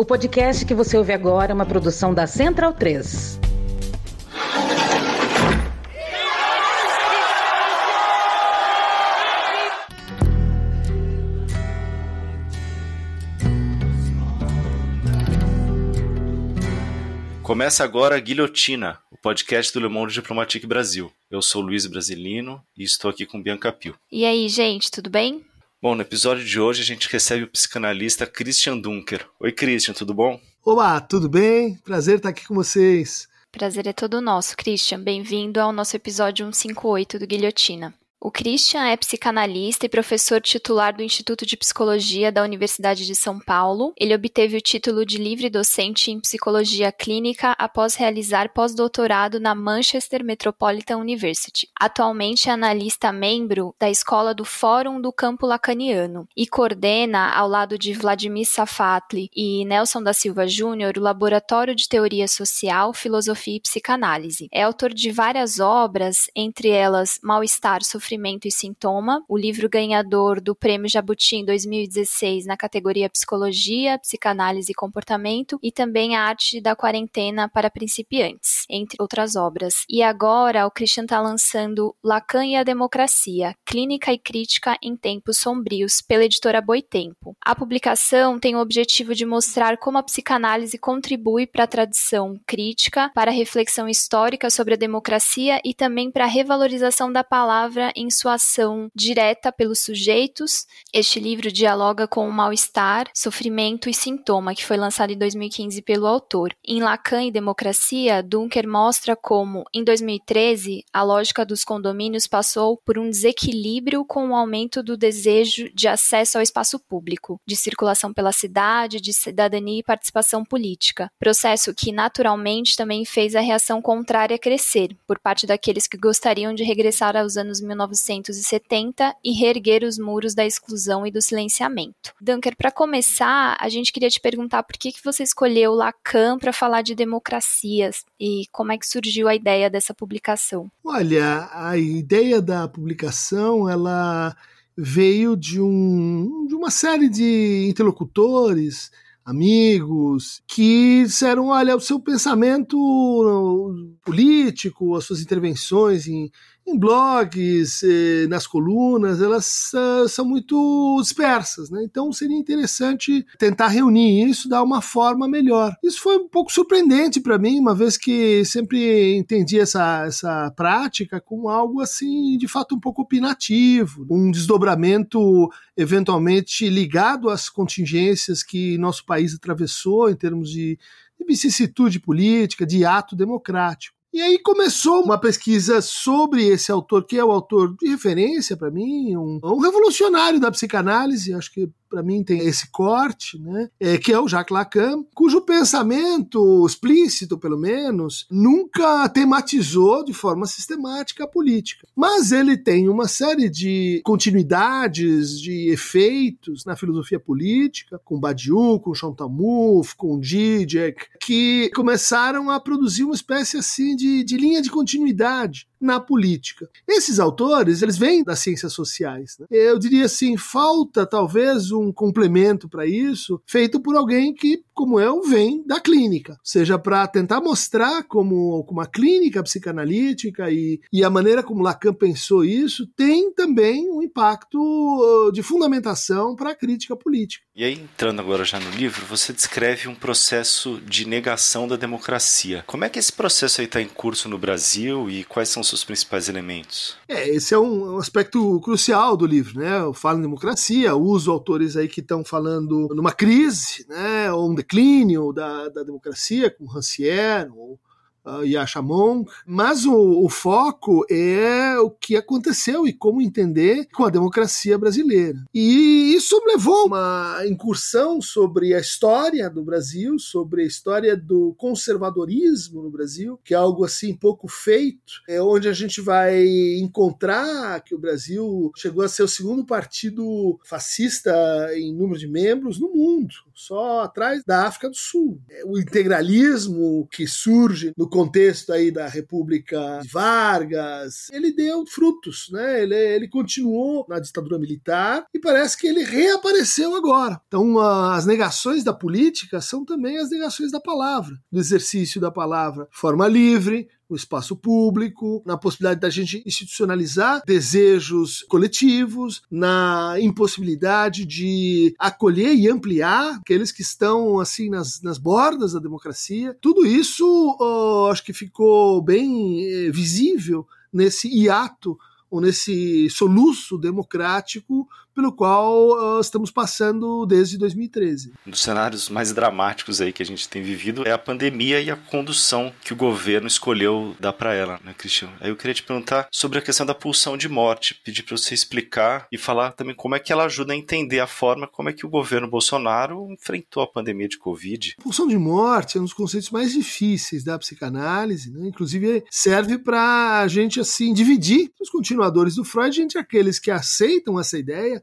O podcast que você ouve agora é uma produção da Central 3. Começa agora a Guilhotina, o podcast do Le Monde Diplomatique Brasil. Eu sou Luiz Brasilino e estou aqui com Bianca Pio. E aí, gente, tudo bem? Bom, no episódio de hoje a gente recebe o psicanalista Christian Dunker. Oi, Christian, tudo bom? Olá, tudo bem? Prazer estar aqui com vocês. Prazer é todo nosso, Christian. Bem-vindo ao nosso episódio 158 do Guilhotina. O Christian é psicanalista e professor titular do Instituto de Psicologia da Universidade de São Paulo. Ele obteve o título de livre docente em psicologia clínica após realizar pós-doutorado na Manchester Metropolitan University. Atualmente é analista membro da Escola do Fórum do Campo Lacaniano e coordena, ao lado de Vladimir Safatli e Nelson da Silva Júnior, o Laboratório de Teoria Social, Filosofia e Psicanálise. É autor de várias obras, entre elas Mal-Estar, Sofrimento e Sintoma, o livro ganhador do Prêmio Jabuti em 2016 na categoria Psicologia, Psicanálise e Comportamento, e também A Arte da Quarentena para Principiantes, entre outras obras. E agora o Christian está lançando Lacan e a Democracia, Clínica e Crítica em Tempos Sombrios, pela editora Boitempo. A publicação tem o objetivo de mostrar como a psicanálise contribui para a tradição crítica, para a reflexão histórica sobre a democracia e também para a revalorização da palavra em sua ação direta pelos sujeitos. Este livro dialoga com o mal-estar, sofrimento e sintoma, que foi lançado em 2015 pelo autor. Em Lacan e Democracia, Dunker mostra como, em 2013, a lógica dos condomínios passou por um desequilíbrio com o aumento do desejo de acesso ao espaço público, de circulação pela cidade, de cidadania e participação política. Processo que, naturalmente, também fez a reação contrária crescer, por parte daqueles que gostariam de regressar aos anos 1970 e reerguer os muros da exclusão e do silenciamento. Dunker, para começar, a gente queria te perguntar por que, que você escolheu Lacan para falar de democracias e como é que surgiu a ideia dessa publicação. Olha, a ideia da publicação, ela veio de, um, de uma série de interlocutores amigos, que disseram: olha, o seu pensamento político, as suas intervenções em, em blogs, eh, nas colunas, elas são muito dispersas, né? Então seria interessante tentar reunir isso, dar uma forma melhor. Isso foi um pouco surpreendente para mim, uma vez que sempre entendi essa, essa prática como algo assim, de fato, um pouco opinativo, um desdobramento eventualmente ligado às contingências que nosso país atravessou em termos de, de vicissitude política, de ato democrático. E aí começou uma pesquisa sobre esse autor, que é o autor de referência para mim, um, um, revolucionário da psicanálise, acho que para mim tem esse corte, né? É, que é o Jacques Lacan, cujo pensamento explícito, pelo menos, nunca tematizou de forma sistemática a política. Mas ele tem uma série de continuidades, de efeitos na filosofia política, com Badiou, com Chantamouffe, com Zizek, que começaram a produzir uma espécie assim de, de linha de continuidade na política. Esses autores, eles vêm das ciências sociais. Né? Eu diria assim, falta talvez um complemento para isso, feito por alguém que, como eu, vem da clínica. Seja para tentar mostrar como, como a clínica psicanalítica e, e a maneira como Lacan pensou isso tem também um impacto uh, de fundamentação para a crítica política. E aí, entrando agora já no livro, você descreve um processo de negação da democracia. Como é que esse processo está em curso no Brasil e quais são os seus principais elementos? É, esse é um, um aspecto crucial do livro, né? Eu falo em democracia, uso autores aí que estão falando numa crise, né? Ou um declínio da, da democracia, como Rancière, ou uh, Yashamon, mas o, o, foco é o que aconteceu e como entender com a democracia brasileira. E isso levou uma incursão sobre a história do Brasil, sobre a história do conservadorismo no Brasil, que é algo assim pouco feito, é onde a gente vai encontrar que o Brasil chegou a ser o segundo partido fascista em número de membros no mundo. Só atrás da África do Sul. O integralismo que surge no contexto aí da República de Vargas, ele deu frutos, né? Ele, ele continuou na ditadura militar e parece que ele reapareceu agora. Então, as negações da política são também as negações da palavra, do exercício da palavra, forma livre, no espaço público, na possibilidade da gente institucionalizar desejos coletivos, na impossibilidade de acolher e ampliar aqueles que estão assim nas, nas bordas da democracia. Tudo isso oh, acho que ficou bem eh, visível nesse hiato ou nesse soluço democrático pelo qual uh, estamos passando desde 2013. Um dos cenários mais dramáticos aí que a gente tem vivido é a pandemia e a condução que o governo escolheu dar para ela, né, Cristiano? Aí eu queria te perguntar sobre a questão da pulsão de morte, pedir para você explicar e falar também como é que ela ajuda a entender a forma como é que o governo Bolsonaro enfrentou a pandemia de Covid. A pulsão de morte é um dos conceitos mais difíceis da psicanálise, né? inclusive serve para a gente assim dividir os continuadores do Freud entre aqueles que aceitam essa ideia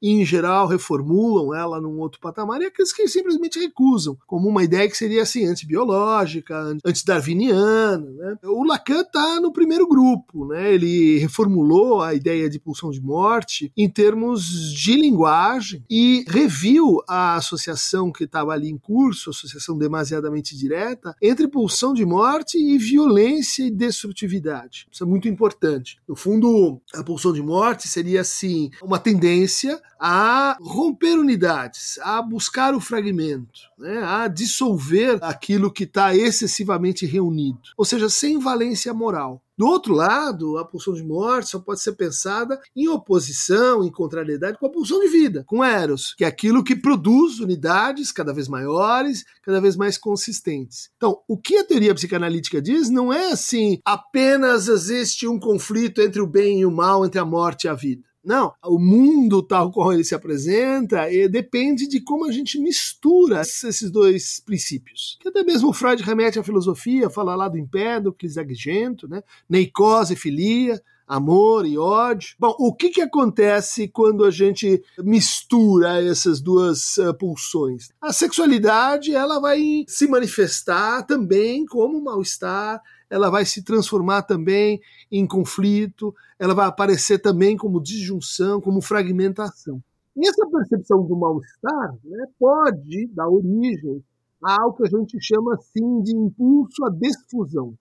e, em geral, reformulam ela num outro patamar, e aqueles que simplesmente recusam, como uma ideia que seria assim, antibiológica, antidarwiniana. Né? O Lacan está no primeiro grupo, né? ele reformulou a ideia de pulsão de morte em termos de linguagem e reviu a associação que estava ali em curso, associação demasiadamente direta, entre pulsão de morte e violência e destrutividade. Isso é muito importante. No fundo, a pulsão de morte seria assim uma tendência a romper unidades, a buscar o fragmento, né, a dissolver aquilo que está excessivamente reunido, ou seja, sem valência moral. Do outro lado, a pulsão de morte só pode ser pensada em oposição, em contrariedade com a pulsão de vida, com Eros, que é aquilo que produz unidades cada vez maiores, cada vez mais consistentes. Então, o que a teoria psicanalítica diz não é assim, apenas existe um conflito entre o bem e o mal, entre a morte e a vida. Não, o mundo tal como ele se apresenta depende de como a gente mistura esses dois princípios. Que até mesmo Freud remete à filosofia, fala lá do Empédocles, Agrigento, né? neicose e filia, amor e ódio. Bom, o que, que acontece quando a gente mistura essas duas uh, pulsões? A sexualidade ela vai se manifestar também como mal-estar, ela vai se transformar também em conflito, ela vai aparecer também como disjunção, como fragmentação. E essa percepção do mal-estar né, pode dar origem a algo que a gente chama assim de impulso à desfusão.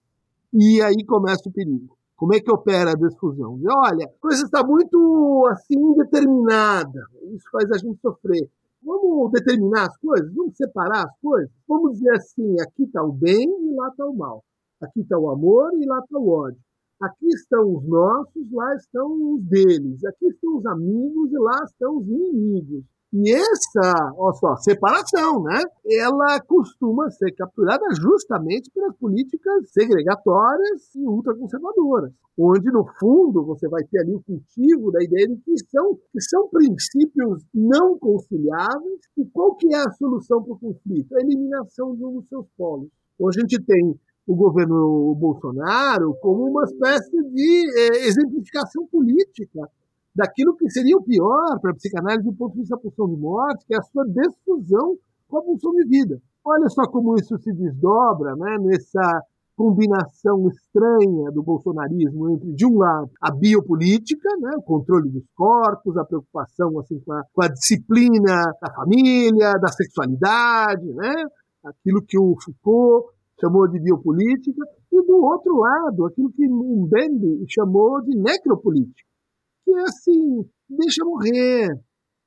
E aí começa o perigo. Como é que opera a desfusão? olha, a coisa está muito assim indeterminada. Isso faz a gente sofrer. Vamos determinar as coisas? Vamos separar as coisas? Vamos dizer assim, aqui está o bem e lá está o mal. Aqui está o amor e lá está o ódio. Aqui estão os nossos, lá estão os deles. Aqui estão os amigos e lá estão os inimigos. E essa, olha só, separação, né? Ela costuma ser capturada justamente pelas políticas segregatórias e ultraconservadoras, onde no fundo você vai ter ali o cultivo da ideia de que são, que são princípios não conciliáveis. E qual que é a solução para o conflito? A eliminação de um dos seus polos. Então a gente tem o governo Bolsonaro como uma espécie de é, exemplificação política daquilo que seria o pior para a psicanálise do ponto de vista da pulsão de morte, que é a sua desfusão com a pulsão de vida. Olha só como isso se desdobra né, nessa combinação estranha do bolsonarismo entre, de um lado, a biopolítica, né, o controle dos corpos, a preocupação assim, com, a, com a disciplina da família, da sexualidade, né, aquilo que o Foucault chamou de biopolítica, e do outro lado, aquilo que Mbembe chamou de necropolítica, que é assim, deixa morrer.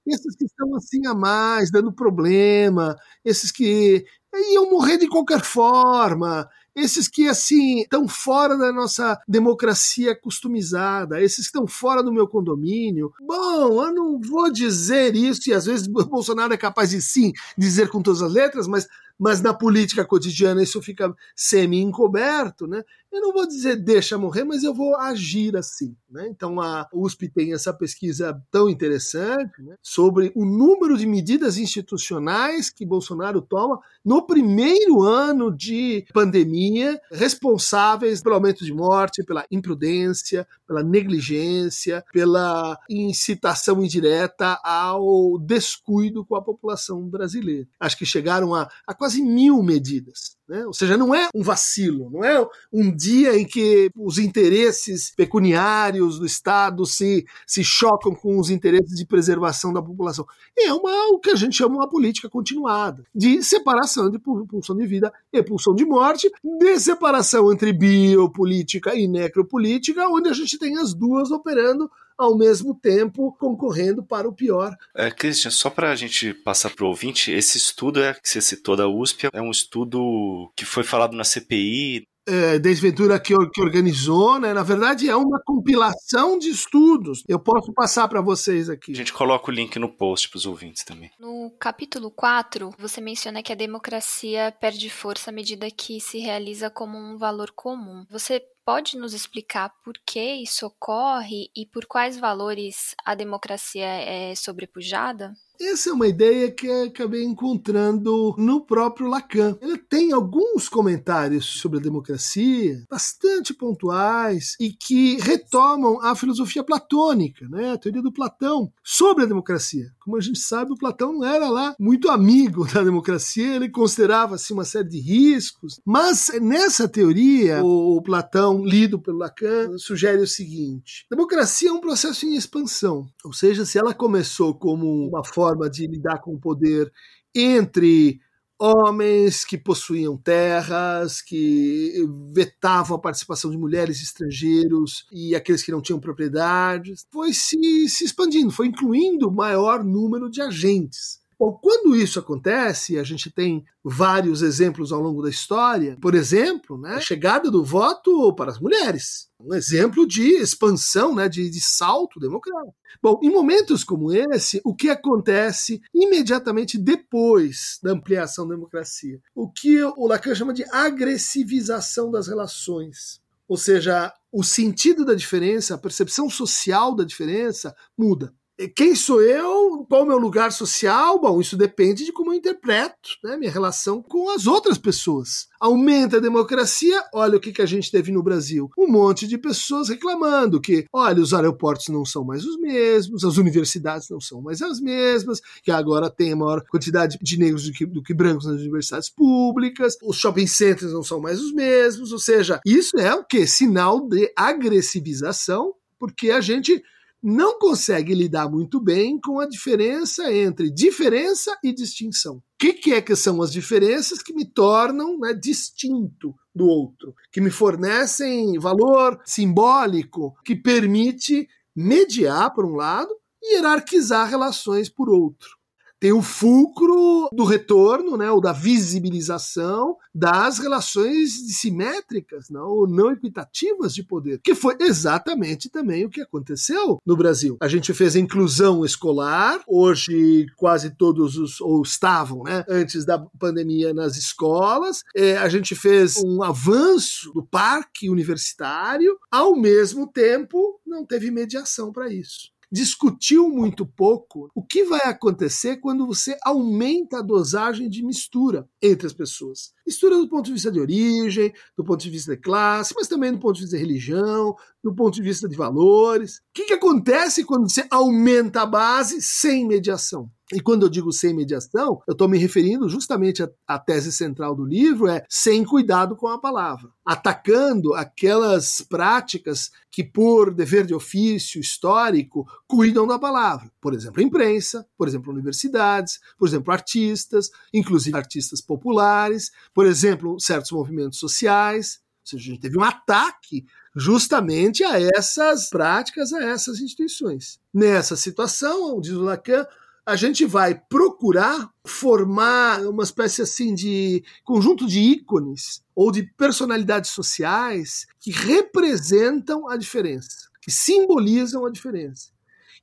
Esses que estão assim a mais, dando problema, esses que iam morrer de qualquer forma, esses que assim estão fora da nossa democracia customizada, esses que estão fora do meu condomínio. Bom, eu não vou dizer isso, e às vezes Bolsonaro é capaz de sim dizer com todas as letras, mas mas na política cotidiana isso fica semi-encoberto, né? Eu não vou dizer deixa morrer, mas eu vou agir assim. Né? Então a USP tem essa pesquisa tão interessante né, sobre o número de medidas institucionais que Bolsonaro toma no primeiro ano de pandemia, responsáveis pelo aumento de morte, pela imprudência, pela negligência, pela incitação indireta ao descuido com a população brasileira. Acho que chegaram a, a quase mil medidas. Né? Ou seja, não é um vacilo, não é um dia em que os interesses pecuniários do Estado se, se chocam com os interesses de preservação da população. É uma, o que a gente chama uma política continuada, de separação de pulsão de vida e pulsão de morte, de separação entre biopolítica e necropolítica, onde a gente tem as duas operando ao mesmo tempo concorrendo para o pior. É, Christian, só para a gente passar para o ouvinte, esse estudo é, que você citou da USP é um estudo que foi falado na CPI, é, Desventura que, que organizou, né? Na verdade, é uma compilação de estudos. Eu posso passar para vocês aqui. A gente coloca o link no post para os ouvintes também. No capítulo 4, você menciona que a democracia perde força à medida que se realiza como um valor comum. Você pode nos explicar por que isso ocorre e por quais valores a democracia é sobrepujada? Essa é uma ideia que acabei encontrando no próprio Lacan. Ele tem alguns comentários sobre a democracia, bastante pontuais, e que retomam a filosofia platônica, né, a teoria do Platão, sobre a democracia. Como a gente sabe, o Platão não era lá muito amigo da democracia, ele considerava assim, uma série de riscos. Mas nessa teoria, o Platão, lido pelo Lacan, sugere o seguinte: democracia é um processo em expansão. Ou seja, se ela começou como uma forma forma de lidar com o poder entre homens que possuíam terras, que vetavam a participação de mulheres estrangeiros e aqueles que não tinham propriedades, foi se, se expandindo, foi incluindo maior número de agentes. Bom, quando isso acontece, a gente tem vários exemplos ao longo da história, por exemplo, né, a chegada do voto para as mulheres, um exemplo de expansão, né, de, de salto democrático. Bom, em momentos como esse, o que acontece imediatamente depois da ampliação da democracia? O que o Lacan chama de agressivização das relações. Ou seja, o sentido da diferença, a percepção social da diferença muda quem sou eu? Qual o meu lugar social? Bom, isso depende de como eu interpreto né, minha relação com as outras pessoas. Aumenta a democracia, olha o que, que a gente teve no Brasil. Um monte de pessoas reclamando que, olha, os aeroportos não são mais os mesmos, as universidades não são mais as mesmas, que agora tem a maior quantidade de negros do que, do que brancos nas universidades públicas, os shopping centers não são mais os mesmos, ou seja, isso é o que? Sinal de agressivização, porque a gente não consegue lidar muito bem com a diferença entre diferença e distinção. O que, que, é que são as diferenças que me tornam né, distinto do outro, que me fornecem valor simbólico, que permite mediar, por um lado, e hierarquizar relações por outro tem o fulcro do retorno, né, ou da visibilização das relações simétricas, não, ou não equitativas de poder, que foi exatamente também o que aconteceu no Brasil. A gente fez a inclusão escolar, hoje quase todos os, ou estavam, né, antes da pandemia nas escolas, é, a gente fez um avanço do parque universitário, ao mesmo tempo não teve mediação para isso discutiu muito pouco o que vai acontecer quando você aumenta a dosagem de mistura entre as pessoas. Mistura do ponto de vista de origem, do ponto de vista de classe, mas também do ponto de vista de religião, do ponto de vista de valores. O que, que acontece quando você aumenta a base sem mediação? E quando eu digo sem mediação, eu estou me referindo justamente à, tese central do livro, é sem cuidado com a palavra, atacando aquelas práticas que, por dever de ofício histórico, cuidam da palavra. Por exemplo, imprensa, por exemplo, universidades, por exemplo, artistas, inclusive artistas populares, por exemplo, certos movimentos sociais. Ou seja, a gente teve um ataque justamente a essas práticas, a essas instituições. Nessa situação, diz o Lacan, a gente vai procurar formar uma espécie assim de conjunto de ícones ou de personalidades sociais que representam a diferença, que simbolizam a diferença.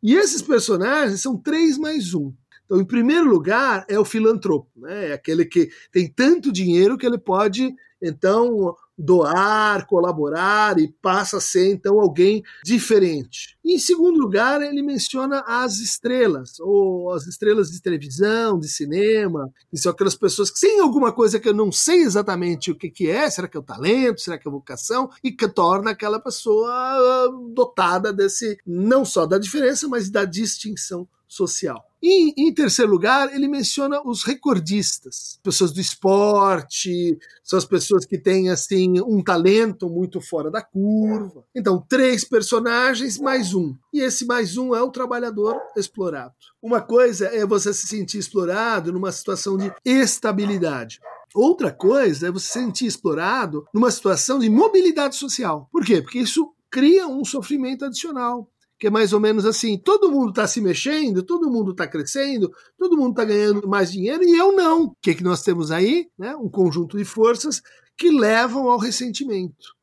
E esses personagens são três mais um. Então, em primeiro lugar, é o filantropo, né? é aquele que tem tanto dinheiro que ele pode, então, doar, colaborar e passa a ser então alguém diferente. E, em segundo lugar, ele menciona as estrelas, ou as estrelas de televisão, de cinema, que são aquelas pessoas que têm alguma coisa que eu não sei exatamente o que, que é, será que é o talento, será que é a vocação, e que torna aquela pessoa ah, dotada desse, não só da diferença, mas da distinção social. E, em terceiro lugar, ele menciona os recordistas, pessoas do esporte, são as pessoas que têm assim um talento muito fora da curva. Então, três personagens mais um. E esse mais um é o trabalhador explorado. Uma coisa é você se sentir explorado numa situação de estabilidade. Outra coisa é você se sentir explorado numa situação de mobilidade social. Por quê? Porque isso cria um sofrimento adicional que é mais ou menos assim: todo mundo está se mexendo, todo mundo está crescendo, todo mundo está ganhando mais dinheiro e eu não. O que, que nós temos aí? Né? Um conjunto de forças que levam ao ressentimento,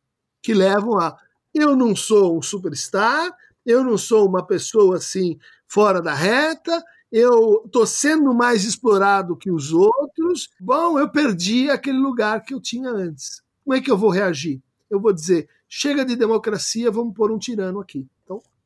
que levam a eu não sou um superstar, eu não sou uma pessoa assim fora da reta, eu estou sendo mais explorado que os outros. Bom, eu perdi aquele lugar que eu tinha antes. Como é que eu vou reagir? Eu vou dizer: chega de democracia, vamos pôr um tirano aqui.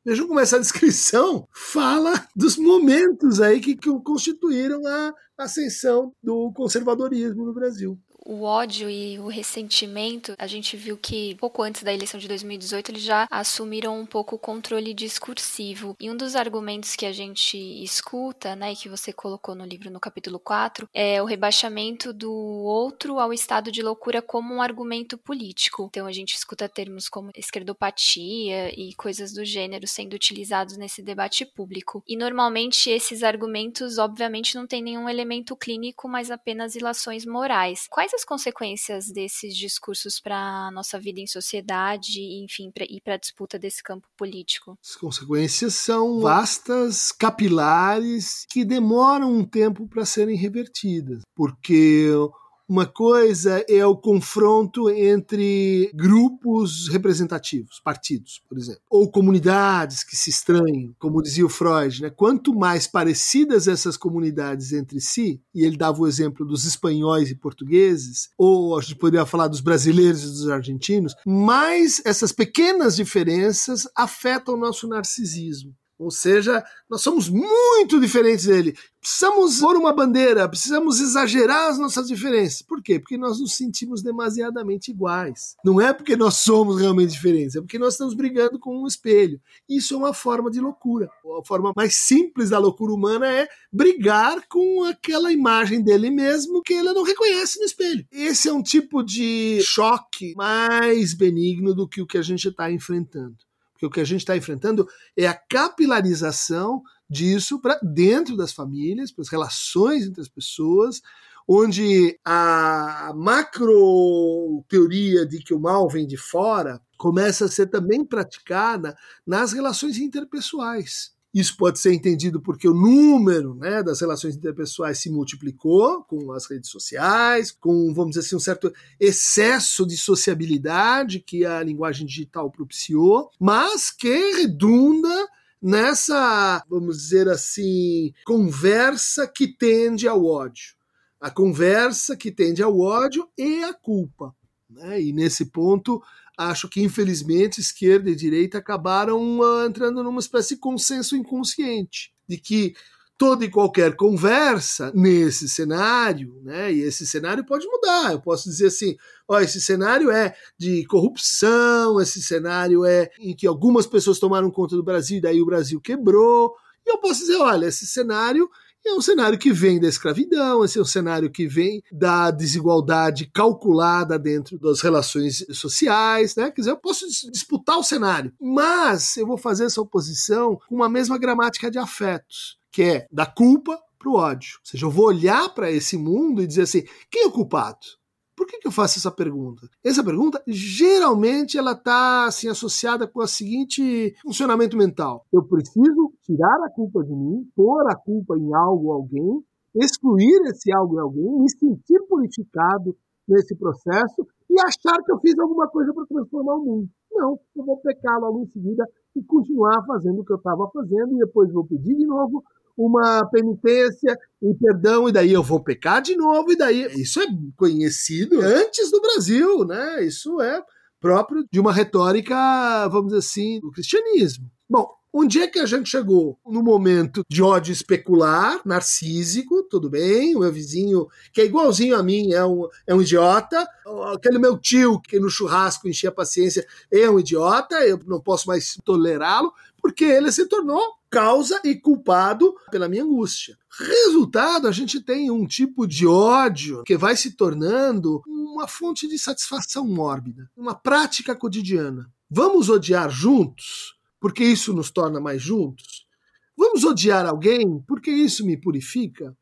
Vejam como essa descrição. Fala dos momentos aí que, que constituíram a ascensão do conservadorismo no Brasil o ódio e o ressentimento, a gente viu que pouco antes da eleição de 2018 eles já assumiram um pouco o controle discursivo. E um dos argumentos que a gente escuta, né, e que você colocou no livro no capítulo 4, é o rebaixamento do outro ao estado de loucura como um argumento político. Então a gente escuta termos como esquerdopatia e coisas do gênero sendo utilizados nesse debate público. E normalmente esses argumentos, obviamente, não têm nenhum elemento clínico, mas apenas ilações morais. Quais quais as consequências desses discursos para a nossa vida em sociedade, enfim, pra, e para a disputa desse campo político? As consequências são vastas, capilares, que demoram um tempo para serem revertidas, porque uma coisa é o confronto entre grupos representativos, partidos, por exemplo, ou comunidades que se estranham, como dizia o Freud. Né? Quanto mais parecidas essas comunidades entre si, e ele dava o exemplo dos espanhóis e portugueses, ou a gente poderia falar dos brasileiros e dos argentinos, mais essas pequenas diferenças afetam o nosso narcisismo. Ou seja, nós somos muito diferentes dele. Precisamos pôr uma bandeira, precisamos exagerar as nossas diferenças. Por quê? Porque nós nos sentimos demasiadamente iguais. Não é porque nós somos realmente diferentes, é porque nós estamos brigando com um espelho. Isso é uma forma de loucura. A forma mais simples da loucura humana é brigar com aquela imagem dele mesmo que ele não reconhece no espelho. Esse é um tipo de choque mais benigno do que o que a gente está enfrentando. Porque o que a gente está enfrentando é a capilarização disso para dentro das famílias, para as relações entre as pessoas, onde a macro teoria de que o mal vem de fora começa a ser também praticada nas relações interpessoais. Isso pode ser entendido porque o número né, das relações interpessoais se multiplicou com as redes sociais, com, vamos dizer assim, um certo excesso de sociabilidade que a linguagem digital propiciou, mas que redunda nessa, vamos dizer assim, conversa que tende ao ódio. A conversa que tende ao ódio e a culpa. Né? E nesse ponto, acho que infelizmente esquerda e direita acabaram uh, entrando numa espécie de consenso inconsciente de que toda e qualquer conversa nesse cenário, né? E esse cenário pode mudar. Eu posso dizer assim, ó, esse cenário é de corrupção, esse cenário é em que algumas pessoas tomaram conta do Brasil e daí o Brasil quebrou. E eu posso dizer, olha, esse cenário é um cenário que vem da escravidão, esse é um cenário que vem da desigualdade calculada dentro das relações sociais, né? Quer dizer, eu posso disputar o cenário, mas eu vou fazer essa oposição com uma mesma gramática de afetos, que é da culpa para o ódio. Ou seja, eu vou olhar para esse mundo e dizer assim: quem é o culpado? Que, que eu faço essa pergunta? Essa pergunta, geralmente, ela está assim, associada com o seguinte funcionamento mental. Eu preciso tirar a culpa de mim, pôr a culpa em algo alguém, excluir esse algo e alguém, me sentir purificado nesse processo e achar que eu fiz alguma coisa para transformar o mundo. Não, eu vou pecar logo em seguida e continuar fazendo o que eu estava fazendo e depois vou pedir de novo uma penitência e perdão, e daí eu vou pecar de novo, e daí. Isso é conhecido antes do Brasil, né? Isso é próprio de uma retórica, vamos dizer assim, do cristianismo. Bom, Onde é que a gente chegou? No momento de ódio especular, narcísico, tudo bem, o meu vizinho, que é igualzinho a mim, é um, é um idiota. Aquele meu tio que no churrasco enchia a paciência é um idiota, eu não posso mais tolerá-lo, porque ele se tornou causa e culpado pela minha angústia. Resultado, a gente tem um tipo de ódio que vai se tornando uma fonte de satisfação mórbida, uma prática cotidiana. Vamos odiar juntos? porque isso nos torna mais juntos? Vamos odiar alguém porque isso me purifica?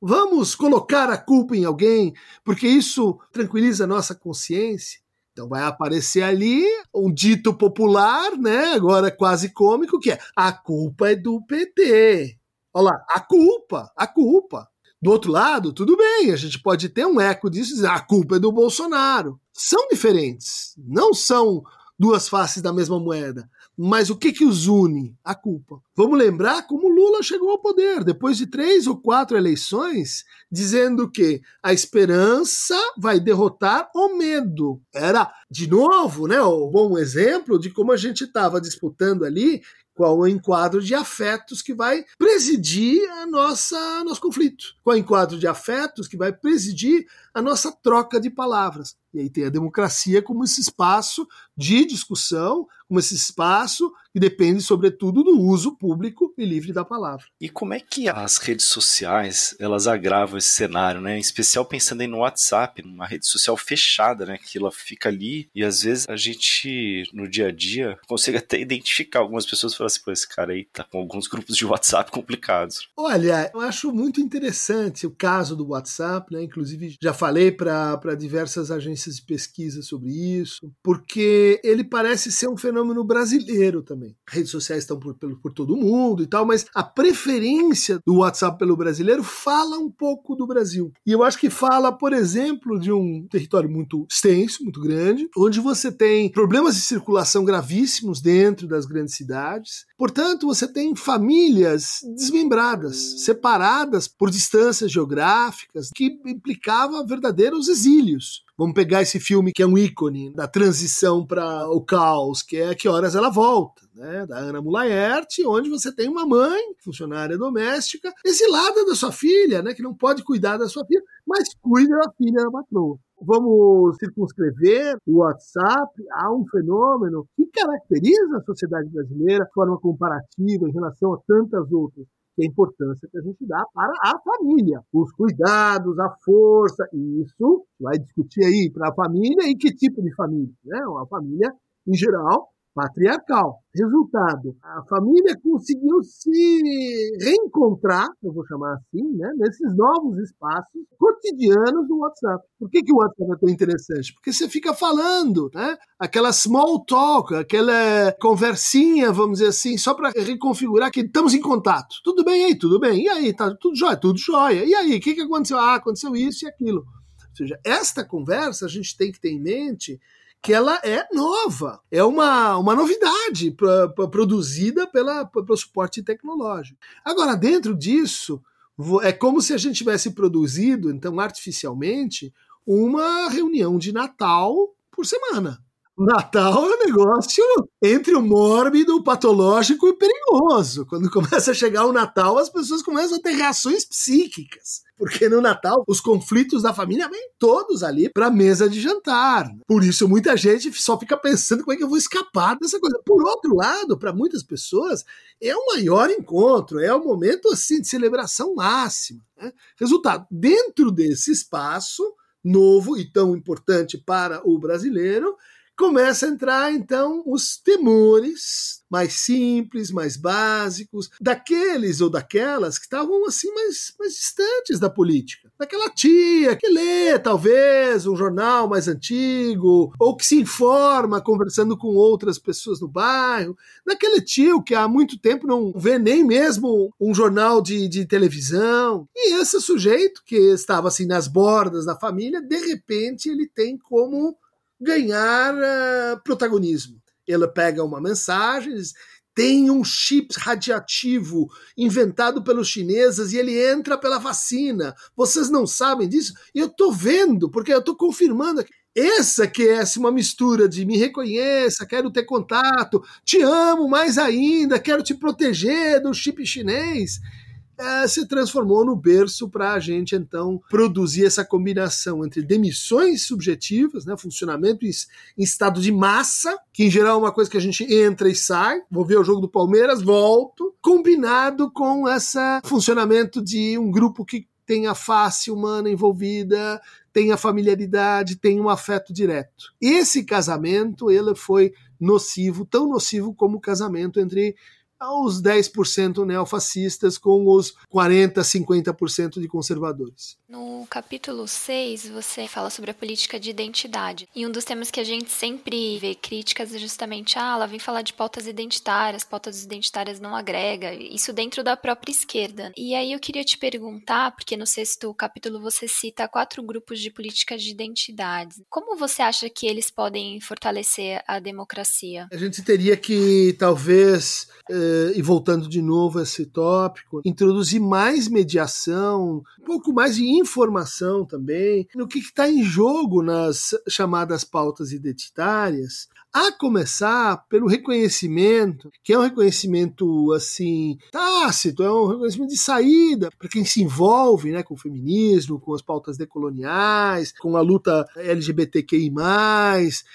Vamos colocar a culpa em alguém porque isso tranquiliza a nossa consciência? Então vai aparecer ali um dito popular, né, agora quase cômico, que é a culpa é do PT. Olha lá, a culpa, a culpa. Do outro lado, tudo bem, a gente pode ter um eco disso e dizer a culpa é do Bolsonaro. São diferentes, não são duas faces da mesma moeda. Mas o que, que os une? A culpa. Vamos lembrar como Lula chegou ao poder, depois de três ou quatro eleições, dizendo que a esperança vai derrotar o medo. Era, de novo, né, um bom exemplo de como a gente estava disputando ali qual o enquadro de afetos que vai presidir a nossa nosso conflito, qual o enquadro de afetos que vai presidir a nossa troca de palavras. E aí tem a democracia como esse espaço de discussão, como esse espaço que depende, sobretudo, do uso público e livre da palavra. E como é que as redes sociais elas agravam esse cenário, né? Em especial pensando aí no WhatsApp, numa rede social fechada, né? Que ela fica ali e às vezes a gente, no dia a dia, consegue até identificar algumas pessoas e falar assim, pô, esse cara aí tá com alguns grupos de WhatsApp complicados. Olha, eu acho muito interessante o caso do WhatsApp, né? Inclusive, já falei para diversas agências de pesquisa sobre isso, porque ele parece ser um fenômeno brasileiro também. Redes sociais estão por, por, por todo mundo e tal, mas a preferência do WhatsApp pelo brasileiro fala um pouco do Brasil. E eu acho que fala, por exemplo, de um território muito extenso, muito grande, onde você tem problemas de circulação gravíssimos dentro das grandes cidades. Portanto, você tem famílias desmembradas, separadas por distâncias geográficas, que implicava verdadeiros exílios. Vamos pegar esse filme que é um ícone da transição para o caos, que é Que Horas Ela Volta, né? da Ana Mulaerte, onde você tem uma mãe, funcionária doméstica, exilada da sua filha, né? que não pode cuidar da sua filha, mas cuida da filha da patroa vamos circunscrever o WhatsApp a um fenômeno que caracteriza a sociedade brasileira de forma comparativa em relação a tantas outras que é a importância que a gente dá para a família, os cuidados, a força, isso vai discutir aí para a família e que tipo de família, né? Uma família em geral patriarcal. Resultado, a família conseguiu se reencontrar, eu vou chamar assim, né, nesses novos espaços cotidianos do WhatsApp. Por que, que o WhatsApp é tão interessante? Porque você fica falando, né, aquela small talk, aquela conversinha, vamos dizer assim, só para reconfigurar que estamos em contato. Tudo bem aí? Tudo bem. E aí? Tá tudo jóia? Tudo jóia. E aí? O que, que aconteceu? Ah, aconteceu isso e aquilo. Ou seja, esta conversa a gente tem que ter em mente que ela é nova, é uma, uma novidade pra, pra, produzida pela, pelo suporte tecnológico. Agora, dentro disso, é como se a gente tivesse produzido, então, artificialmente, uma reunião de Natal por semana. Natal é um negócio entre o mórbido, o patológico e o perigoso. Quando começa a chegar o Natal, as pessoas começam a ter reações psíquicas. Porque no Natal, os conflitos da família vêm todos ali para a mesa de jantar. Por isso, muita gente só fica pensando como é que eu vou escapar dessa coisa. Por outro lado, para muitas pessoas, é o maior encontro, é o momento assim de celebração máxima. Né? Resultado, dentro desse espaço novo e tão importante para o brasileiro, começa a entrar então os temores mais simples, mais básicos, daqueles ou daquelas que estavam assim mais, mais distantes da política. Daquela tia que lê talvez um jornal mais antigo, ou que se informa conversando com outras pessoas no bairro, daquele tio que há muito tempo não vê nem mesmo um jornal de, de televisão. E esse sujeito que estava assim nas bordas da família, de repente ele tem como ganhar uh, protagonismo. Ela pega uma mensagem, diz, tem um chip radiativo inventado pelos chineses e ele entra pela vacina. Vocês não sabem disso? Eu tô vendo, porque eu tô confirmando aqui. Essa que é uma mistura de me reconheça, quero ter contato, te amo mais ainda, quero te proteger do chip chinês é, se transformou no berço para a gente então produzir essa combinação entre demissões subjetivas, né, funcionamento em, em, estado de massa, que em geral é uma coisa que a gente entra e sai, vou ver o jogo do Palmeiras, volto, combinado com esse funcionamento de um grupo que tem a face humana envolvida, tem a familiaridade, tem um afeto direto. Esse casamento, ele foi nocivo, tão nocivo como o casamento entre aos 10% neofascistas com os 40, 50% de conservadores. No capítulo 6, você fala sobre a política de identidade. E um dos temas que a gente sempre vê críticas é justamente, ah, ela vem falar de pautas identitárias, pautas identitárias não agrega, isso dentro da própria esquerda. E aí eu queria te perguntar, porque no sexto capítulo você cita quatro grupos de política de identidade. Como você acha que eles podem fortalecer a democracia? A gente teria que, talvez, eh, eh, e voltando de novo a esse tópico, introduzir mais mediação, um pouco mais de informação também, no que está em jogo nas chamadas pautas identitárias, a começar pelo reconhecimento, que é um reconhecimento assim tácito, é um reconhecimento de saída para quem se envolve né, com o feminismo, com as pautas decoloniais, com a luta LGBTQI,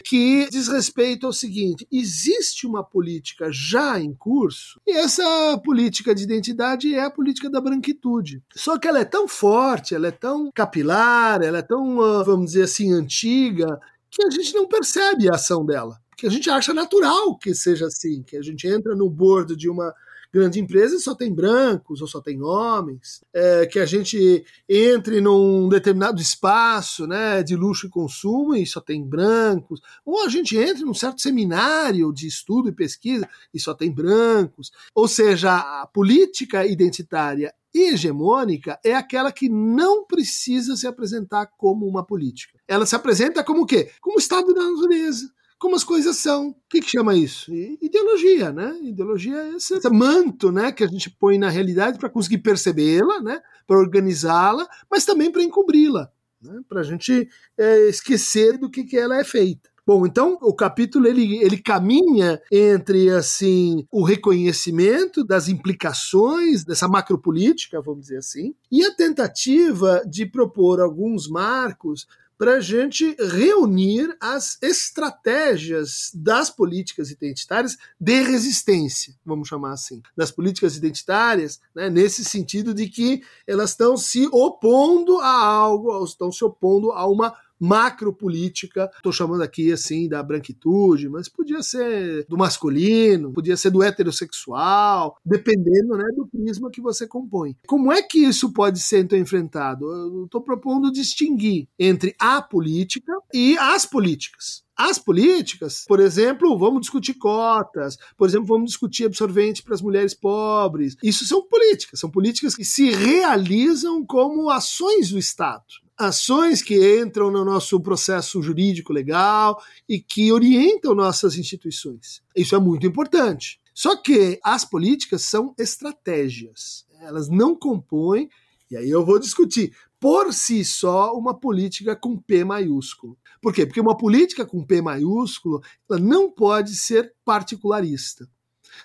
que diz respeito ao seguinte: existe uma política já em curso, e essa política de identidade é a política da branquitude. Só que ela é tão forte, ela é tão capilar, ela é tão, ah, vamos dizer assim, antiga, que a gente não percebe a ação dela que a gente acha natural que seja assim, que a gente entra no board de uma grande empresa e só tem brancos ou só tem homens, é, que a gente entre num determinado espaço né, de luxo e consumo e só tem brancos, ou a gente entre num certo seminário de estudo e pesquisa e só tem brancos. Ou seja, a política identitária hegemônica é aquela que não precisa se apresentar como uma política. Ela se apresenta como o quê? Como estado da natureza como as coisas são. O que, que chama isso? Ideologia, né? Ideologia é esse, esse manto né, que a gente põe na realidade para conseguir percebê-la, né, para organizá-la, mas também para encobri-la, né, para a gente é, esquecer do que, que ela é feita. Bom, então o capítulo ele, ele caminha entre assim o reconhecimento das implicações dessa macropolítica, vamos dizer assim, e a tentativa de propor alguns marcos para a gente reunir as estratégias das políticas identitárias de resistência, vamos chamar assim, das políticas identitárias, né, nesse sentido de que elas estão se opondo a algo, estão se opondo a uma macropolítica, estou chamando aqui assim da branquitude, mas podia ser do masculino, podia ser do heterossexual, dependendo né, do prisma que você compõe. Como é que isso pode ser então enfrentado? Eu estou propondo distinguir entre a política e as políticas. As políticas, por exemplo, vamos discutir cotas, por exemplo, vamos discutir absorvente para as mulheres pobres. Isso são políticas, são políticas que se realizam como ações do Estado ações que entram no nosso processo jurídico legal e que orientam nossas instituições. Isso é muito importante. Só que as políticas são estratégias. Elas não compõem, e aí eu vou discutir, por si só, uma política com P maiúsculo. Por quê? Porque uma política com P maiúsculo ela não pode ser particularista.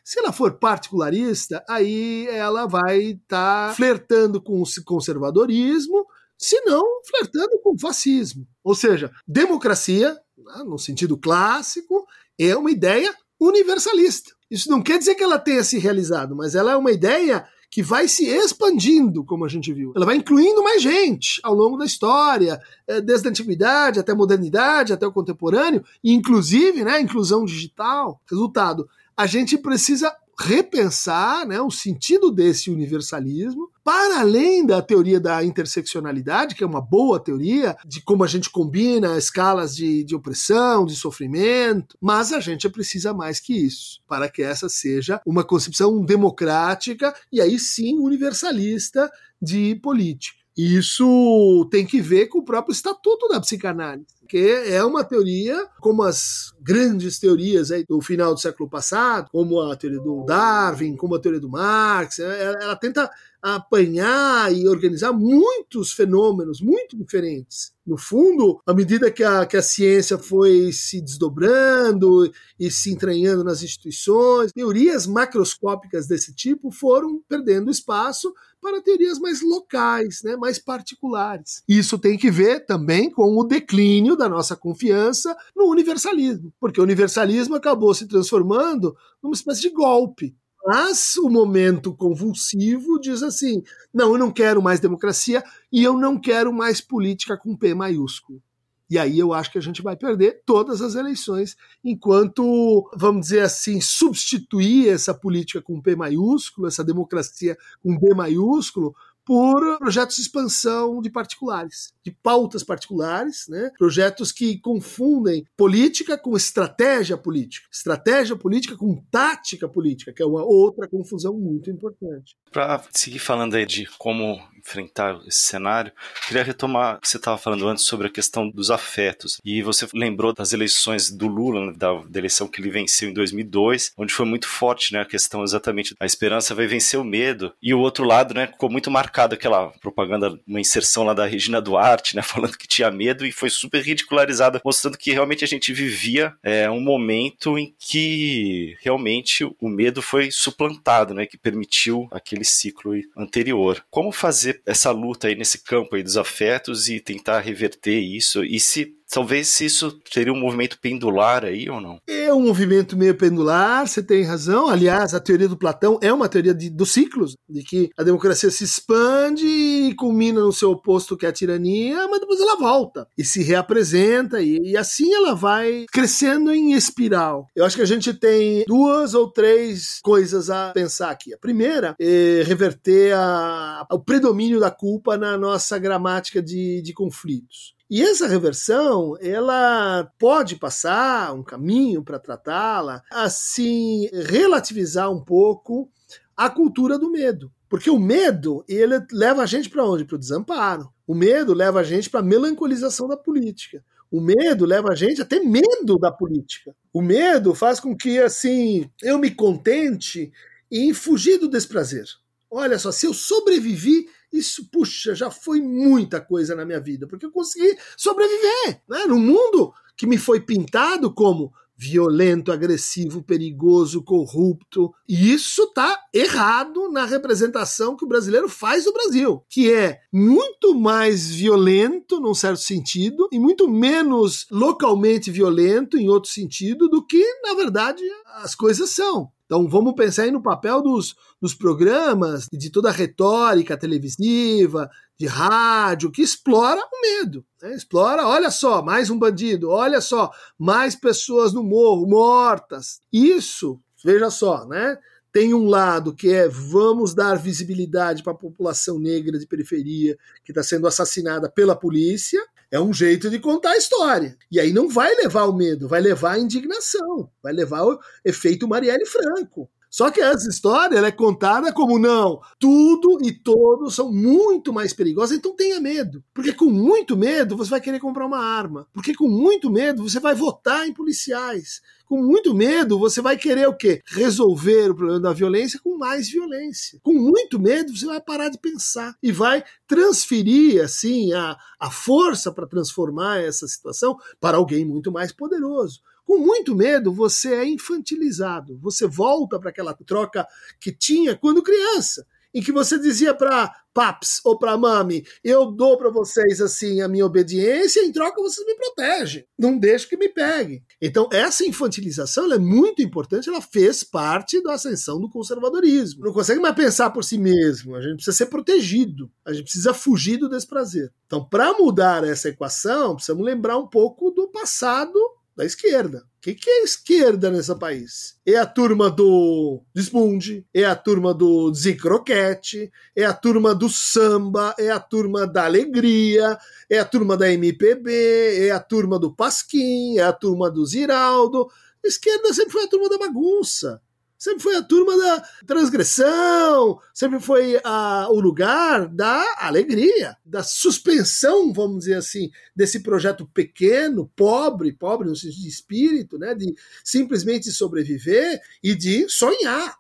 Se ela for particularista, aí ela vai estar tá flertando com o conservadorismo se não flertando com fascismo. Ou seja, democracia, né, no sentido clássico, é uma ideia universalista. Isso não quer dizer que ela tenha se realizado, mas ela é uma ideia que vai se expandindo, como a gente viu. Ela vai incluindo mais gente ao longo da história, eh, desde a antiguidade até a modernidade, até o contemporâneo, e inclusive, né, inclusão digital. Resultado, a gente precisa repensar né, o sentido desse universalismo, para além da teoria da interseccionalidade, que é uma boa teoria, de como a gente combina escalas de, de opressão, de sofrimento, mas a gente precisa mais que isso, para que essa seja uma concepção democrática e aí sim universalista de política. Isso tem que ver com o próprio estatuto da psicanálise, que é uma teoria, como as grandes teorias aí do final do século passado, como a teoria do Darwin, como a teoria do Marx, ela, ela tenta apanhar e organizar muitos fenômenos muito diferentes. No fundo, à medida que a, que a ciência foi se desdobrando e se entranhando nas instituições, teorias macroscópicas desse tipo foram perdendo espaço para teorias mais locais, né, mais particulares. Isso tem que ver também com o declínio da nossa confiança no universalismo, porque o universalismo acabou se transformando numa espécie de golpe. Mas o momento convulsivo diz assim: não, eu não quero mais democracia e eu não quero mais política com P maiúsculo. E aí eu acho que a gente vai perder todas as eleições, enquanto, vamos dizer assim, substituir essa política com P maiúsculo, essa democracia com B maiúsculo, por projetos de expansão de particulares, de pautas particulares, né? projetos que confundem política com estratégia política, estratégia política com tática política, que é uma outra confusão muito importante. Para seguir falando aí de como enfrentar esse cenário, queria retomar o que você estava falando antes sobre a questão dos afetos. E você lembrou das eleições do Lula, né, da, da, eleição que ele venceu em 2002, onde foi muito forte né, a questão exatamente a esperança vai vencer o medo. E o outro lado né, ficou muito marcado aquela propaganda, uma inserção lá da Regina Duarte, né, falando que tinha medo e foi super ridicularizada, mostrando que realmente a gente vivia é, um momento em que realmente o medo foi suplantado, né, que permitiu aquele ciclo anterior. Como fazer essa luta aí nesse campo aí dos afetos e tentar reverter isso? E se Talvez isso seria um movimento pendular aí ou não? É um movimento meio pendular, você tem razão. Aliás, a teoria do Platão é uma teoria de, dos ciclos, de que a democracia se expande e culmina no seu oposto que é a tirania, mas depois ela volta e se reapresenta e, e assim ela vai crescendo em espiral. Eu acho que a gente tem duas ou três coisas a pensar aqui. A primeira é reverter a, o predomínio da culpa na nossa gramática de, de conflitos. E essa reversão, ela pode passar um caminho para tratá-la, assim, relativizar um pouco a cultura do medo. Porque o medo, ele leva a gente para onde? Para o desamparo. O medo leva a gente para a melancolização da política. O medo leva a gente a ter medo da política. O medo faz com que, assim, eu me contente em fugir do desprazer. Olha só, se eu sobrevivi isso, puxa, já foi muita coisa na minha vida, porque eu consegui sobreviver, né? Num mundo que me foi pintado como violento, agressivo, perigoso, corrupto. E isso está errado na representação que o brasileiro faz do Brasil, que é muito mais violento, num certo sentido, e muito menos localmente violento, em outro sentido, do que, na verdade, as coisas são. Então vamos pensar aí no papel dos, dos programas, de toda a retórica televisiva, de rádio, que explora o medo. Né? Explora, olha só, mais um bandido, olha só, mais pessoas no morro, mortas. Isso, veja só, né? Tem um lado que é vamos dar visibilidade para a população negra de periferia que está sendo assassinada pela polícia, é um jeito de contar a história. E aí não vai levar o medo, vai levar a indignação, vai levar o efeito Marielle Franco. Só que essa história é contada como não, tudo e todos são muito mais perigosos, então tenha medo. Porque com muito medo você vai querer comprar uma arma. Porque com muito medo você vai votar em policiais. Com muito medo, você vai querer o quê? Resolver o problema da violência com mais violência. Com muito medo, você vai parar de pensar e vai transferir assim a, a força para transformar essa situação para alguém muito mais poderoso. Com muito medo, você é infantilizado. Você volta para aquela troca que tinha quando criança em que você dizia para paps ou para mami, eu dou para vocês assim a minha obediência, em troca vocês me protegem, não deixo que me peguem. Então essa infantilização é muito importante, ela fez parte da ascensão do conservadorismo. Não consegue mais pensar por si mesmo, a gente precisa ser protegido, a gente precisa fugir do desprazer. Então para mudar essa equação, precisamos lembrar um pouco do passado da esquerda. O que, que é esquerda nesse país? É a turma do desbunde, é a turma do desencroquete, é a turma do samba, é a turma da alegria, é a turma da MPB, é a turma do Pasquim, é a turma do Ziraldo. Esquerda sempre foi a turma da bagunça. Sempre foi a turma da transgressão, sempre foi a, o lugar da alegria, da suspensão, vamos dizer assim, desse projeto pequeno, pobre, pobre no sentido de espírito, né, de simplesmente sobreviver e de sonhar.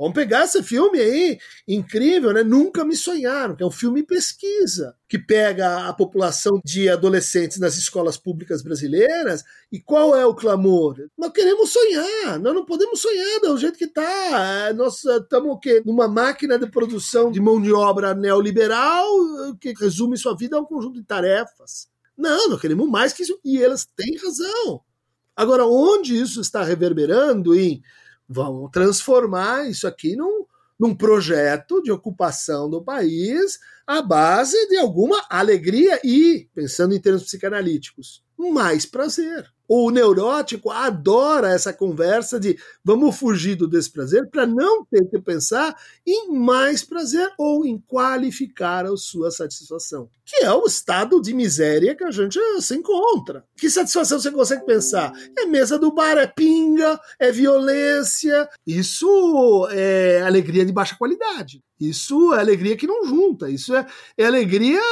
Vamos pegar esse filme aí, incrível, né? Nunca Me Sonharam, que é um filme pesquisa, que pega a população de adolescentes nas escolas públicas brasileiras e qual é o clamor? Nós queremos sonhar, nós não podemos sonhar do jeito que está. Nós estamos o quê? Numa máquina de produção de mão de obra neoliberal que resume sua vida a um conjunto de tarefas. Não, nós queremos mais que isso. E elas têm razão. Agora, onde isso está reverberando em Vamos transformar isso aqui num, num projeto de ocupação do país à base de alguma alegria e, pensando em termos psicanalíticos, mais prazer. O neurótico adora essa conversa de vamos fugir do desprazer para não ter que pensar em mais prazer ou em qualificar a sua satisfação, que é o estado de miséria que a gente se encontra. Que satisfação você consegue pensar? É mesa do bar, é pinga, é violência. Isso é alegria de baixa qualidade. Isso é alegria que não junta. Isso é, é alegria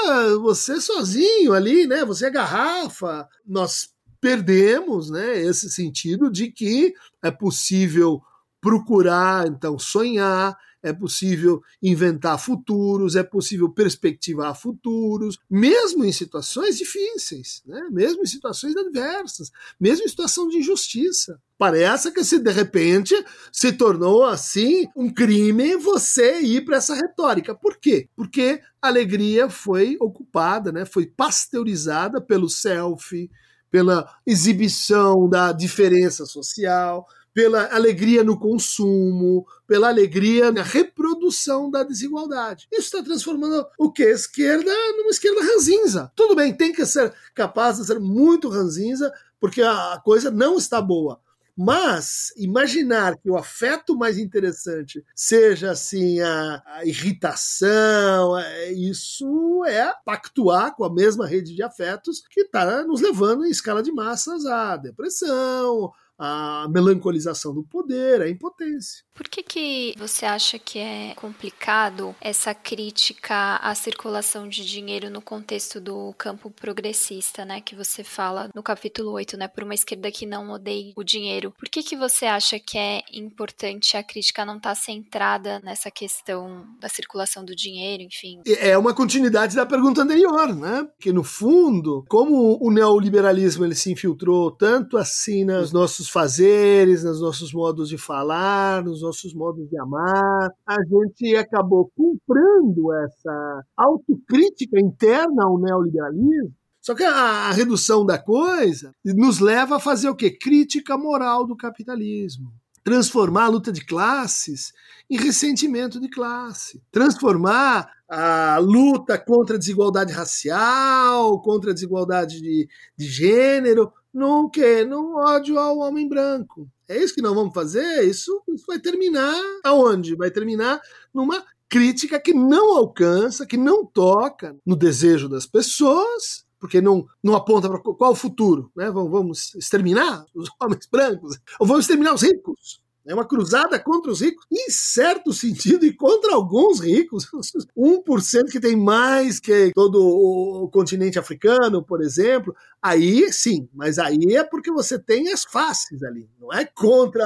você sozinho ali, né? Você é garrafa. Nós perdemos né, esse sentido de que é possível procurar, então, sonhar, é possível inventar futuros, é possível perspectivar futuros, mesmo em situações difíceis, né? mesmo em situações adversas, mesmo em situação de injustiça. Parece que se de repente se tornou assim um crime você ir para essa retórica. Por quê? Porque a alegria foi ocupada, né? foi pasteurizada pelo selfie, pela exibição da diferença social, pela alegria no consumo, pela alegria na reprodução da desigualdade. Isso está transformando o que? A esquerda numa esquerda ranzinza. Tudo bem, tem que ser capaz de ser muito ranzinza, porque a coisa não está boa. Mas imaginar que o afeto mais interessante seja assim a, a, irritação, é, isso é pactuar com a mesma rede de afetos que está nos levando em escala de massas à depressão, a melancolização do poder, a impotência. Por que, que você acha que é complicado essa crítica à circulação de dinheiro no contexto do campo progressista, né, que você fala no capítulo 8, né, por uma esquerda que não odeia o dinheiro? Por que, que você acha que é importante a crítica não estar tá centrada nessa questão da circulação do dinheiro, enfim? É uma continuidade da pergunta anterior, né? Que no fundo, como o neoliberalismo ele se infiltrou tanto assim nos nossos fazeres, nos nossos modos de falar, nos nossos modos de amar. A gente acabou comprando essa autocrítica interna ao neoliberalismo. Só que a, a redução da coisa nos leva a fazer o quê? Crítica moral do capitalismo transformar a luta de classes em ressentimento de classe, transformar a luta contra a desigualdade racial, contra a desigualdade de, de gênero, no quê? No ódio ao homem branco. É isso que nós vamos fazer? Isso, isso vai terminar aonde? Vai terminar numa crítica que não alcança, que não toca no desejo das pessoas, porque não, não aponta para qual o futuro, né? Vamos, vamos exterminar os homens brancos, ou vamos exterminar os ricos. É uma cruzada contra os ricos, em certo sentido, e contra alguns ricos. 1% que tem mais que todo o continente africano, por exemplo. Aí sim, mas aí é porque você tem as faces ali. Não é contra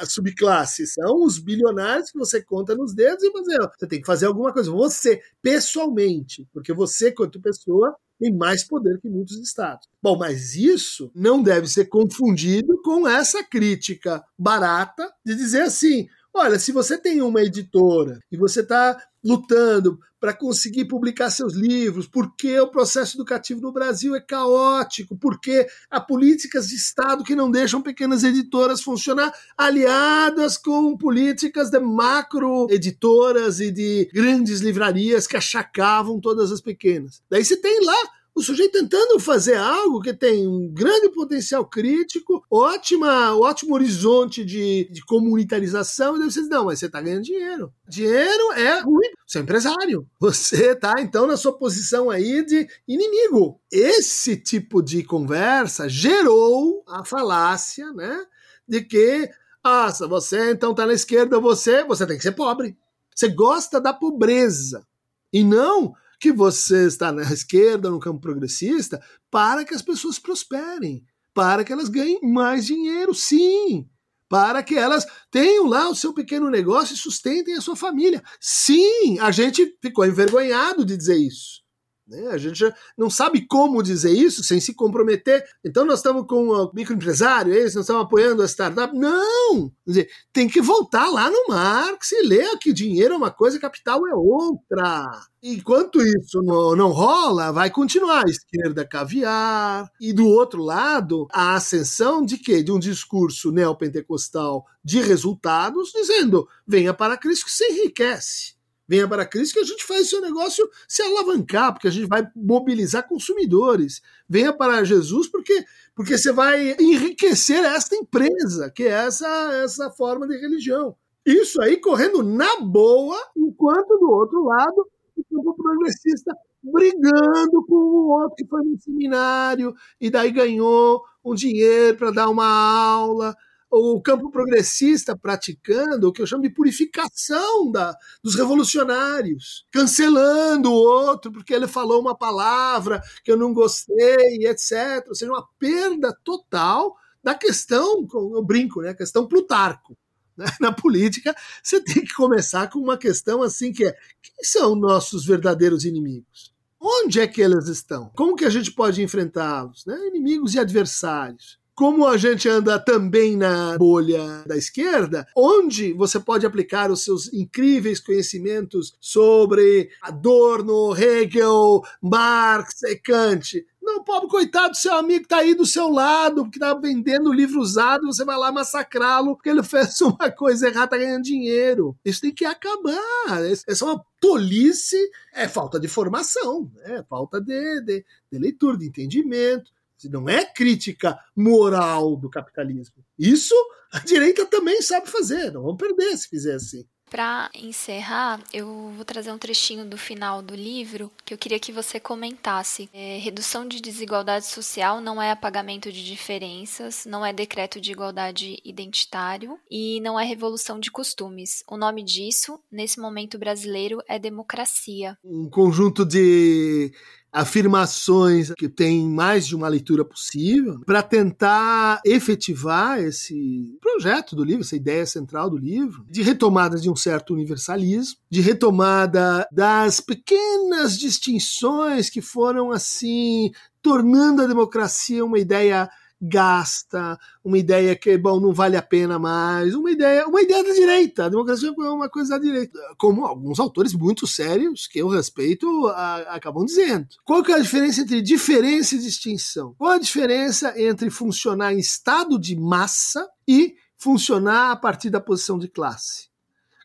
a subclasse, são os bilionários que você conta nos dedos e fazer. Você tem que fazer alguma coisa. Você, pessoalmente, porque você, quanto pessoa, tem mais poder que muitos estados. Bom, mas isso não deve ser confundido com essa crítica barata de dizer assim: olha, se você tem uma editora e você está lutando para conseguir publicar seus livros, porque o processo educativo no Brasil é caótico, porque há políticas de Estado que não deixam pequenas editoras funcionar, aliadas com políticas de macro editoras e de grandes livrarias que achacavam todas as pequenas. Daí você tem lá o sujeito tentando fazer algo que tem um grande potencial crítico, ótima, ótimo horizonte de, de comunitarização, e daí você diz, não, mas você está ganhando dinheiro. Dinheiro é ruim. Você é empresário. Você está, então, na sua posição aí de inimigo. Esse tipo de conversa gerou a falácia, né, de que Ah, se você então tá na esquerda, você, você tem que ser pobre. Você gosta da pobreza. E não que você está na esquerda, no campo progressista, para que as pessoas prosperem, para que elas ganhem mais dinheiro, sim. Para que elas tenham lá o seu pequeno negócio e sustentem a sua família. Sim, a gente ficou envergonhado de dizer isso. Né? A gente não sabe como dizer isso sem se comprometer. Então nós estamos com o microempresário, eles não estão apoiando a startup. Não! Dizer, tem que voltar lá no Marx e ler que dinheiro é uma coisa, capital é outra. Enquanto isso não, não rola, vai continuar a esquerda caviar. E do outro lado, a ascensão de quê? De um discurso neopentecostal de resultados, dizendo: venha para Cristo que se enriquece venha para a crise que a gente faz seu negócio se alavancar, porque a gente vai mobilizar consumidores. Venha para Jesus porque porque você vai enriquecer esta empresa, que é essa essa forma de religião. Isso aí correndo na boa, enquanto do outro lado o campo progressista brigando com o outro que foi no seminário e daí ganhou um dinheiro para dar uma aula o campo progressista praticando o que eu chamo de purificação da, dos revolucionários, cancelando o outro porque ele falou uma palavra que eu não gostei, etc. Ou seja, uma perda total da questão, eu brinco, né, a questão Plutarco. Né? Na política, você tem que começar com uma questão assim que é: quem são nossos verdadeiros inimigos? Onde é que eles estão? Como que a gente pode enfrentá-los? Né? Inimigos e adversários como a gente anda também na bolha da esquerda, onde você pode aplicar os seus incríveis conhecimentos sobre Adorno, Hegel, Marx e Kant. Não, pobre coitado, seu amigo está aí do seu lado, que está vendendo livro usado, você vai lá massacrá-lo porque ele fez uma coisa errada, tá ganhando dinheiro. Isso tem que acabar. Essa é uma tolice, é falta de formação, é falta de, de, de leitura, de entendimento não é crítica moral do capitalismo. Isso a direita também sabe fazer, não vamos perder se fizer assim. Para encerrar, eu vou trazer um trechinho do final do livro que eu queria que você comentasse. É, redução de desigualdade social não é apagamento de diferenças, não é decreto de igualdade identitário e não é revolução de costumes. O nome disso, nesse momento brasileiro, é democracia. Um conjunto de afirmações que tem mais de uma leitura possível para tentar efetivar esse projeto do livro, essa ideia central do livro, de retomada de um certo universalismo, de retomada das pequenas distinções que foram assim tornando a democracia uma ideia gasta, uma ideia que, bom, não vale a pena mais, uma ideia, uma ideia da direita. A democracia é uma coisa da direita. Como alguns autores muito sérios, que eu respeito, a, acabam dizendo. Qual que é a diferença entre diferença e distinção? Qual a diferença entre funcionar em estado de massa e funcionar a partir da posição de classe?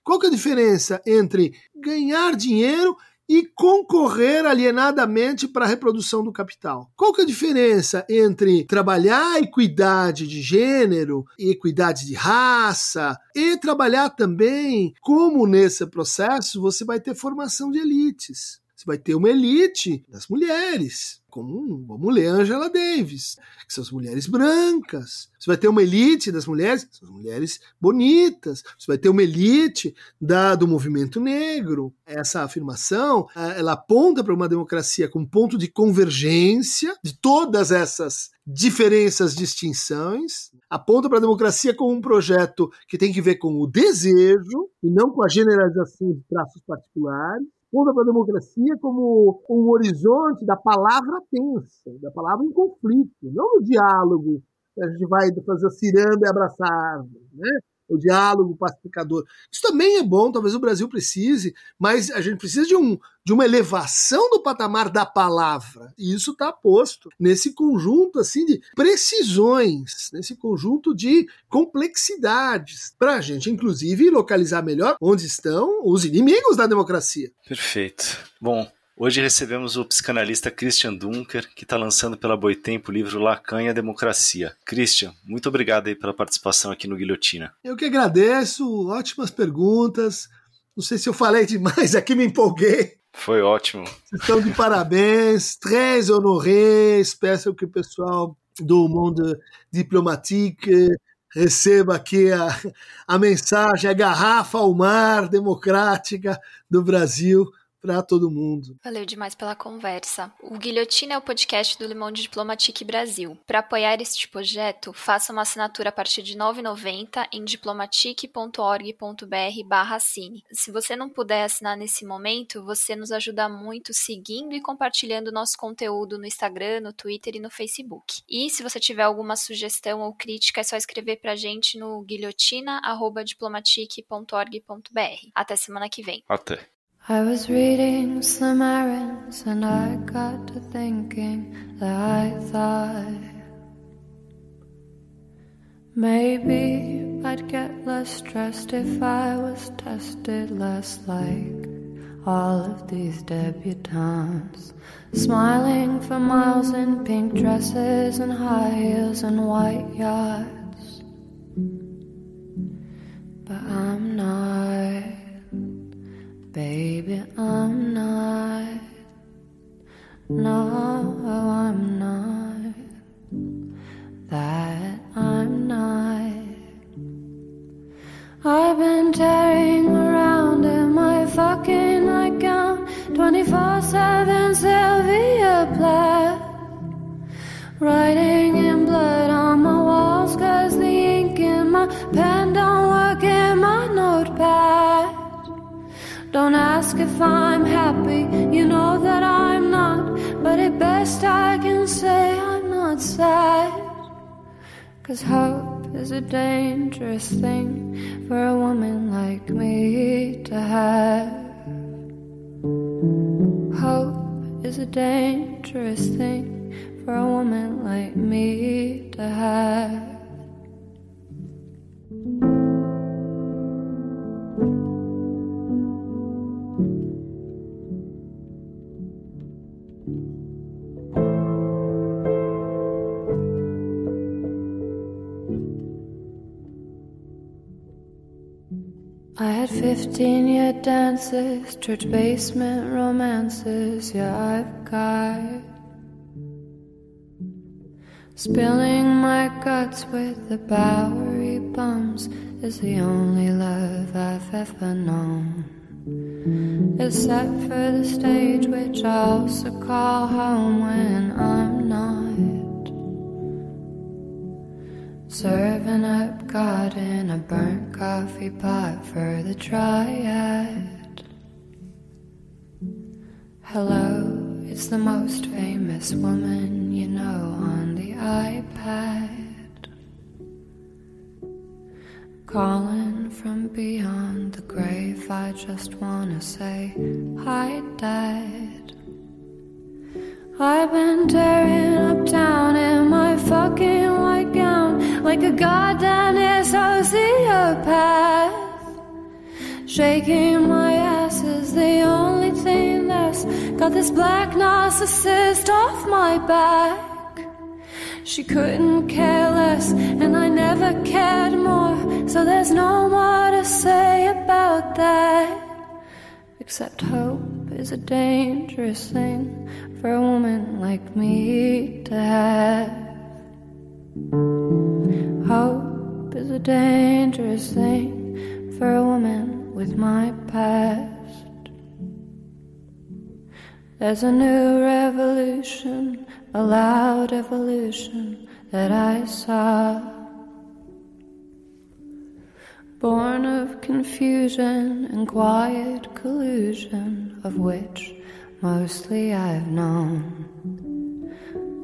Qual que é a diferença entre ganhar dinheiro e concorrer alienadamente para a reprodução do capital. Qual que é a diferença entre trabalhar equidade de gênero, equidade de raça e trabalhar também como nesse processo você vai ter formação de elites? Você vai ter uma elite das mulheres, como vamos ler Angela Davis, que são as mulheres brancas. Você vai ter uma elite das mulheres, são as mulheres bonitas. Você vai ter uma elite da, do movimento negro. Essa afirmação, ela aponta para uma democracia com ponto de convergência de todas essas diferenças, distinções, aponta para a democracia como um projeto que tem que ver com o desejo e não com a generalização de traços particulares aponta para a democracia como um horizonte da palavra tensa, da palavra em conflito, não no diálogo. A gente vai fazer ciranda e abraçar, né? O diálogo pacificador. Isso também é bom, talvez o Brasil precise, mas a gente precisa de, um, de uma elevação do patamar da palavra. E isso está posto nesse conjunto assim de precisões, nesse conjunto de complexidades, para a gente, inclusive, localizar melhor onde estão os inimigos da democracia. Perfeito. Bom, Hoje recebemos o psicanalista Christian Dunker, que está lançando pela Boitempo o livro Lacan e a Democracia. Christian, muito obrigado aí pela participação aqui no Guilhotina. Eu que agradeço, ótimas perguntas. Não sei se eu falei demais, aqui me empolguei. Foi ótimo. Vocês estão de parabéns, très honoré. Espero que o pessoal do mundo diplomático receba aqui a, a mensagem, a garrafa ao mar democrática do Brasil para todo mundo. Valeu demais pela conversa. O Guilhotina é o podcast do Limão de Diplomatique Brasil. Para apoiar este projeto, faça uma assinatura a partir de R$ 9,90 em diplomatique.org.br/assine. Se você não puder assinar nesse momento, você nos ajuda muito seguindo e compartilhando nosso conteúdo no Instagram, no Twitter e no Facebook. E se você tiver alguma sugestão ou crítica, é só escrever para a gente no guilhotina@diplomatique.org.br. Até semana que vem. Até. I was reading Slim Aarons and I got to thinking that I thought maybe I'd get less stressed if I was tested less like all of these debutantes, smiling for miles in pink dresses and high heels and white yachts. But I'm not. Baby, I'm not. No, I'm not. That I'm not. I've been tearing around in my fucking nightgown 24 7 Sylvia Plath. Writing ask if I'm happy, you know that I'm not. But at best I can say I'm not sad. Cause hope is a dangerous thing for a woman like me to have. Hope is a dangerous thing for a woman like me to have. 15 year dances, church basement romances, yeah, I've got. Spilling my guts with the Bowery bums is the only love I've ever known. Except for the stage, which I also call home when I'm not. Serving up God in a burnt coffee pot for the triad. Hello, it's the most famous woman you know on the iPad. Calling from beyond the grave, I just wanna say hi, Dad. I've been tearing up town in my fucking like a goddamn sociopath. Shaking my ass is the only thing that's got this black narcissist off my back. She couldn't care less, and I never cared more, so there's no more to say about that. Except hope is a dangerous thing for a woman like me to have. Hope is a dangerous thing for a woman with my past. There's a new revolution, a loud evolution that I saw. Born of confusion and quiet collusion, of which mostly I've known.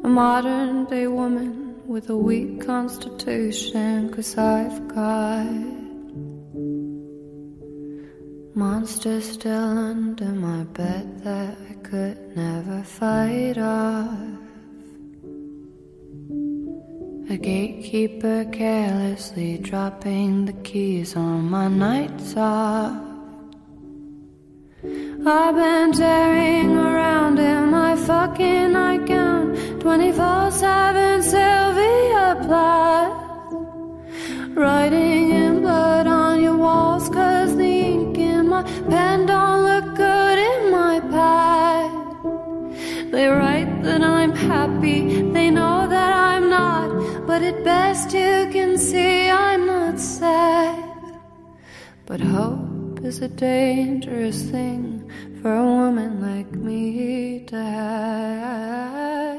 A modern day woman with a weak constitution, cause I've got monsters still under my bed that I could never fight off. A gatekeeper carelessly dropping the keys on my nights off. I've been tearing around in my fucking nightgown 24 7 Sylvia Plath. Writing in blood on your walls, cause the ink in my pen don't look good in my pad. They write that I'm happy, they know that I'm not, but at best you can see I'm not sad. But hope is a dangerous thing for a woman like me to have.